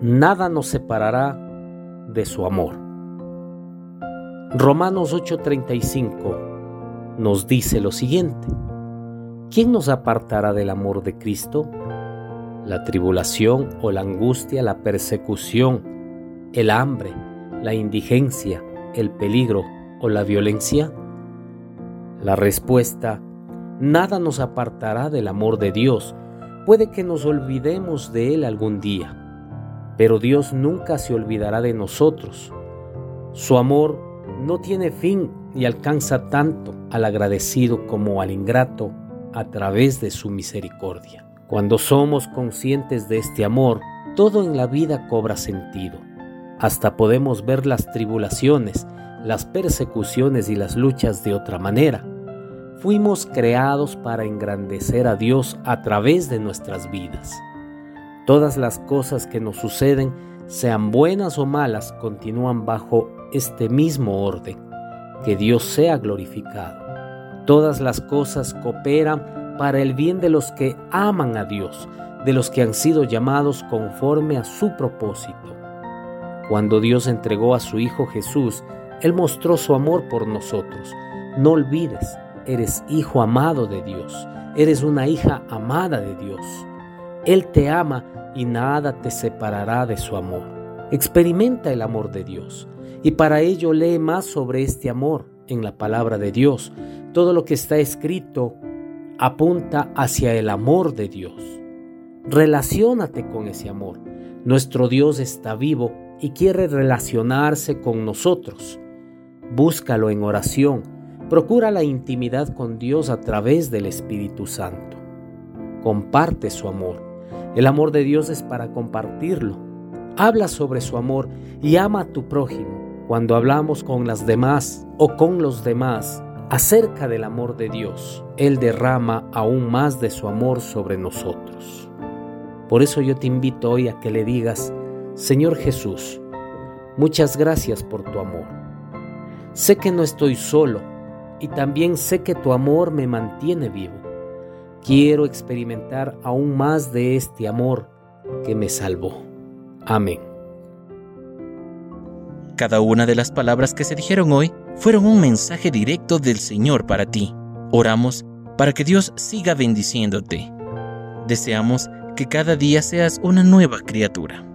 nada nos separará de su amor. Romanos 8:35 nos dice lo siguiente. ¿Quién nos apartará del amor de Cristo? La tribulación o la angustia, la persecución, el hambre, la indigencia, el peligro o la violencia? La respuesta, nada nos apartará del amor de Dios. Puede que nos olvidemos de Él algún día, pero Dios nunca se olvidará de nosotros. Su amor no tiene fin y alcanza tanto al agradecido como al ingrato a través de su misericordia. Cuando somos conscientes de este amor, todo en la vida cobra sentido. Hasta podemos ver las tribulaciones, las persecuciones y las luchas de otra manera. Fuimos creados para engrandecer a Dios a través de nuestras vidas. Todas las cosas que nos suceden, sean buenas o malas, continúan bajo este mismo orden. Que Dios sea glorificado. Todas las cosas cooperan para el bien de los que aman a Dios, de los que han sido llamados conforme a su propósito. Cuando Dios entregó a su Hijo Jesús, Él mostró su amor por nosotros. No olvides, eres hijo amado de Dios, eres una hija amada de Dios. Él te ama y nada te separará de su amor. Experimenta el amor de Dios y para ello lee más sobre este amor en la palabra de Dios. Todo lo que está escrito apunta hacia el amor de Dios. Relaciónate con ese amor. Nuestro Dios está vivo y quiere relacionarse con nosotros. Búscalo en oración. Procura la intimidad con Dios a través del Espíritu Santo. Comparte su amor. El amor de Dios es para compartirlo. Habla sobre su amor y ama a tu prójimo cuando hablamos con las demás o con los demás acerca del amor de Dios, Él derrama aún más de su amor sobre nosotros. Por eso yo te invito hoy a que le digas, Señor Jesús, muchas gracias por tu amor. Sé que no estoy solo y también sé que tu amor me mantiene vivo. Quiero experimentar aún más de este amor que me salvó. Amén. Cada una de las palabras que se dijeron hoy fueron un mensaje directo del Señor para ti. Oramos para que Dios siga bendiciéndote. Deseamos que cada día seas una nueva criatura.